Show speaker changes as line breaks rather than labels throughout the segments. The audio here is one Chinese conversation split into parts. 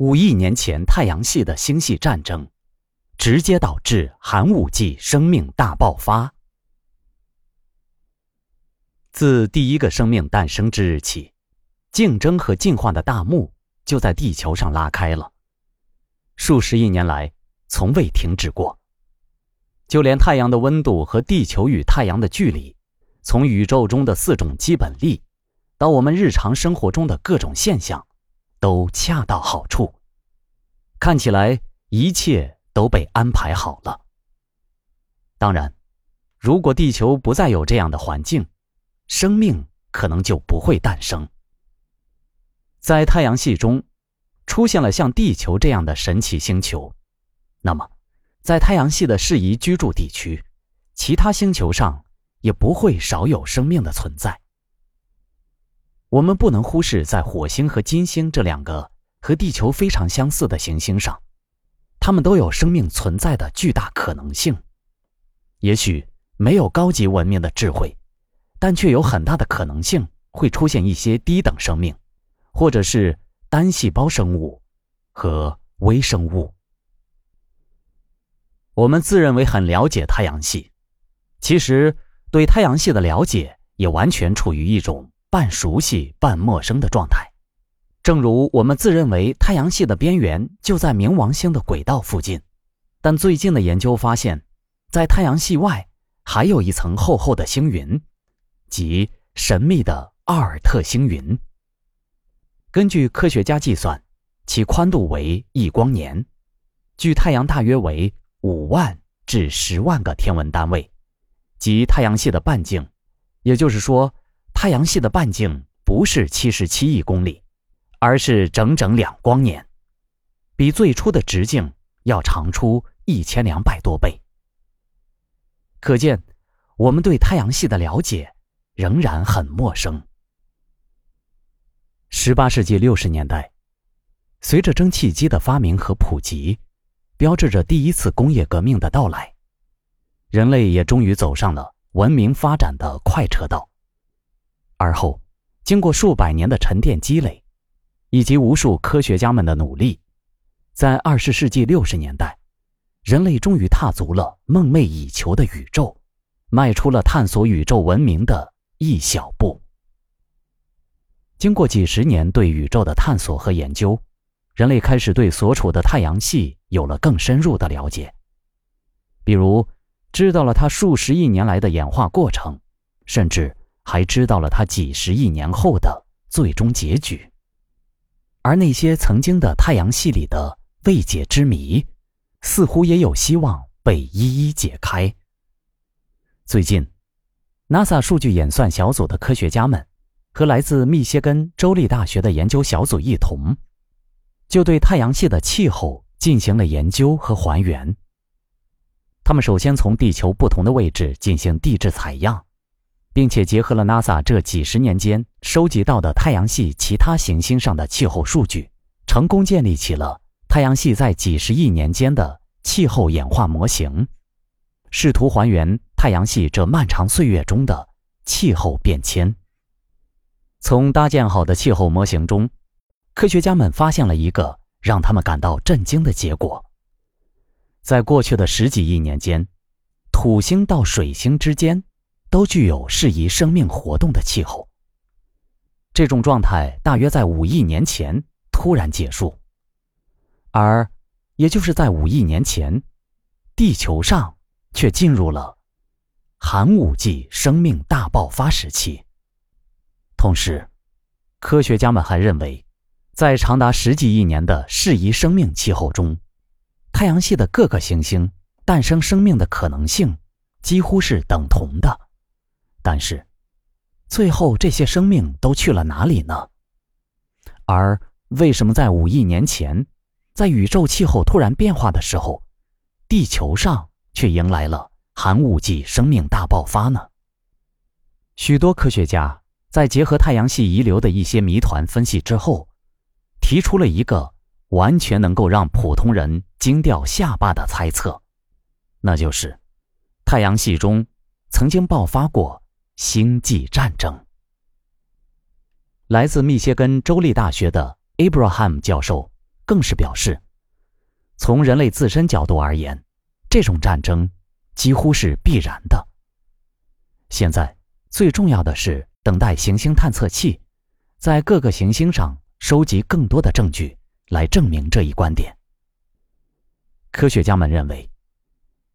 五亿年前太阳系的星系战争，直接导致寒武纪生命大爆发。自第一个生命诞生之日起，竞争和进化的大幕就在地球上拉开了。数十亿年来，从未停止过。就连太阳的温度和地球与太阳的距离，从宇宙中的四种基本力，到我们日常生活中的各种现象。都恰到好处，看起来一切都被安排好了。当然，如果地球不再有这样的环境，生命可能就不会诞生。在太阳系中出现了像地球这样的神奇星球，那么，在太阳系的适宜居住地区，其他星球上也不会少有生命的存在。我们不能忽视，在火星和金星这两个和地球非常相似的行星上，它们都有生命存在的巨大可能性。也许没有高级文明的智慧，但却有很大的可能性会出现一些低等生命，或者是单细胞生物和微生物。我们自认为很了解太阳系，其实对太阳系的了解也完全处于一种。半熟悉、半陌生的状态，正如我们自认为太阳系的边缘就在冥王星的轨道附近，但最近的研究发现，在太阳系外还有一层厚厚的星云，即神秘的奥尔特星云。根据科学家计算，其宽度为一光年，距太阳大约为五万至十万个天文单位，即太阳系的半径。也就是说。太阳系的半径不是七十七亿公里，而是整整两光年，比最初的直径要长出一千两百多倍。可见，我们对太阳系的了解仍然很陌生。十八世纪六十年代，随着蒸汽机的发明和普及，标志着第一次工业革命的到来，人类也终于走上了文明发展的快车道。而后，经过数百年的沉淀积累，以及无数科学家们的努力，在二十世纪六十年代，人类终于踏足了梦寐以求的宇宙，迈出了探索宇宙文明的一小步。经过几十年对宇宙的探索和研究，人类开始对所处的太阳系有了更深入的了解，比如知道了它数十亿年来的演化过程，甚至。还知道了他几十亿年后的最终结局，而那些曾经的太阳系里的未解之谜，似乎也有希望被一一解开。最近，NASA 数据演算小组的科学家们和来自密歇根州立大学的研究小组一同，就对太阳系的气候进行了研究和还原。他们首先从地球不同的位置进行地质采样。并且结合了 NASA 这几十年间收集到的太阳系其他行星上的气候数据，成功建立起了太阳系在几十亿年间的气候演化模型，试图还原太阳系这漫长岁月中的气候变迁。从搭建好的气候模型中，科学家们发现了一个让他们感到震惊的结果：在过去的十几亿年间，土星到水星之间。都具有适宜生命活动的气候。这种状态大约在五亿年前突然结束，而也就是在五亿年前，地球上却进入了寒武纪生命大爆发时期。同时，科学家们还认为，在长达十几亿年的适宜生命气候中，太阳系的各个行星诞生生命的可能性几乎是等同的。但是，最后这些生命都去了哪里呢？而为什么在五亿年前，在宇宙气候突然变化的时候，地球上却迎来了寒武纪生命大爆发呢？许多科学家在结合太阳系遗留的一些谜团分析之后，提出了一个完全能够让普通人惊掉下巴的猜测，那就是太阳系中曾经爆发过。星际战争。来自密歇根州立大学的 Abraham 教授更是表示，从人类自身角度而言，这种战争几乎是必然的。现在最重要的是等待行星探测器在各个行星上收集更多的证据，来证明这一观点。科学家们认为，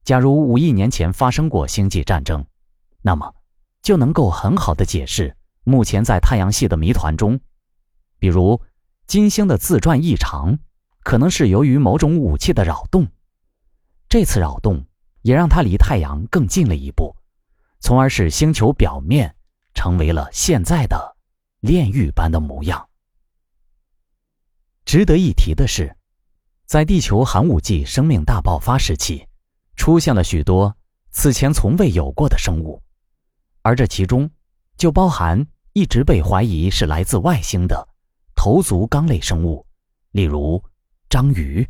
假如五亿年前发生过星际战争，那么就能够很好的解释目前在太阳系的谜团中，比如金星的自转异常，可能是由于某种武器的扰动。这次扰动也让它离太阳更近了一步，从而使星球表面成为了现在的炼狱般的模样。值得一提的是。在地球寒武纪生命大爆发时期，出现了许多此前从未有过的生物，而这其中就包含一直被怀疑是来自外星的头足纲类生物，例如章鱼。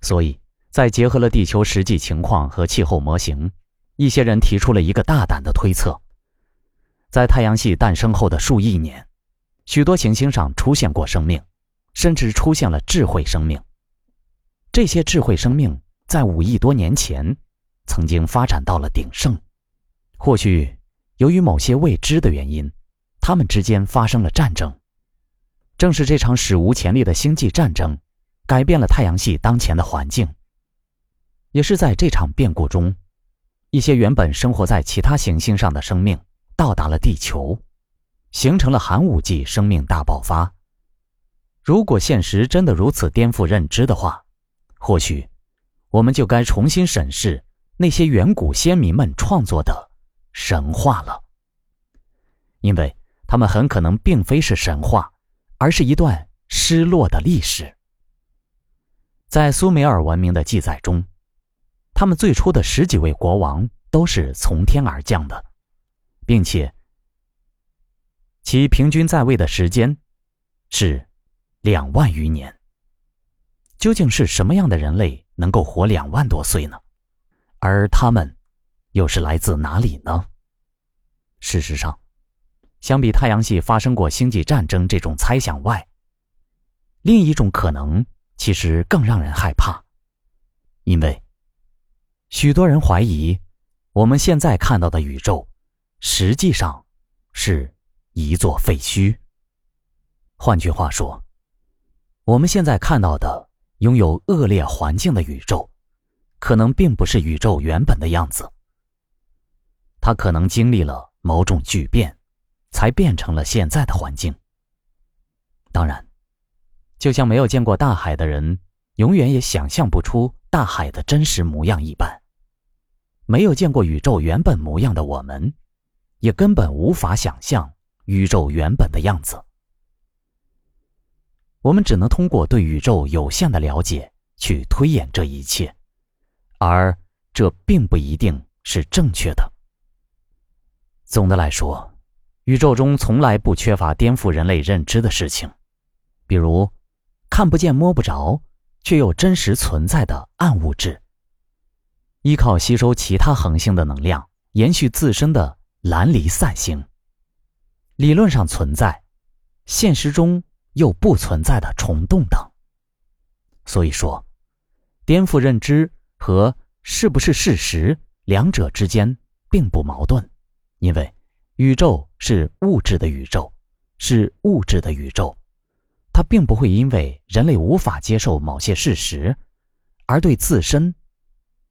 所以，在结合了地球实际情况和气候模型，一些人提出了一个大胆的推测：在太阳系诞生后的数亿年，许多行星上出现过生命。甚至出现了智慧生命。这些智慧生命在五亿多年前曾经发展到了鼎盛，或许由于某些未知的原因，他们之间发生了战争。正是这场史无前例的星际战争，改变了太阳系当前的环境。也是在这场变故中，一些原本生活在其他行星上的生命到达了地球，形成了寒武纪生命大爆发。如果现实真的如此颠覆认知的话，或许我们就该重新审视那些远古先民们创作的神话了，因为他们很可能并非是神话，而是一段失落的历史。在苏美尔文明的记载中，他们最初的十几位国王都是从天而降的，并且其平均在位的时间是。两万余年，究竟是什么样的人类能够活两万多岁呢？而他们又是来自哪里呢？事实上，相比太阳系发生过星际战争这种猜想外，另一种可能其实更让人害怕，因为许多人怀疑我们现在看到的宇宙实际上是一座废墟。换句话说。我们现在看到的拥有恶劣环境的宇宙，可能并不是宇宙原本的样子。它可能经历了某种巨变，才变成了现在的环境。当然，就像没有见过大海的人，永远也想象不出大海的真实模样一般，没有见过宇宙原本模样的我们，也根本无法想象宇宙原本的样子。我们只能通过对宇宙有限的了解去推演这一切，而这并不一定是正确的。总的来说，宇宙中从来不缺乏颠覆人类认知的事情，比如看不见摸不着却又真实存在的暗物质，依靠吸收其他恒星的能量延续自身的蓝离散星，理论上存在，现实中。又不存在的虫洞等。所以说，颠覆认知和是不是事实两者之间并不矛盾，因为宇宙是物质的宇宙，是物质的宇宙，它并不会因为人类无法接受某些事实，而对自身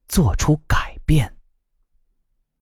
做出改变。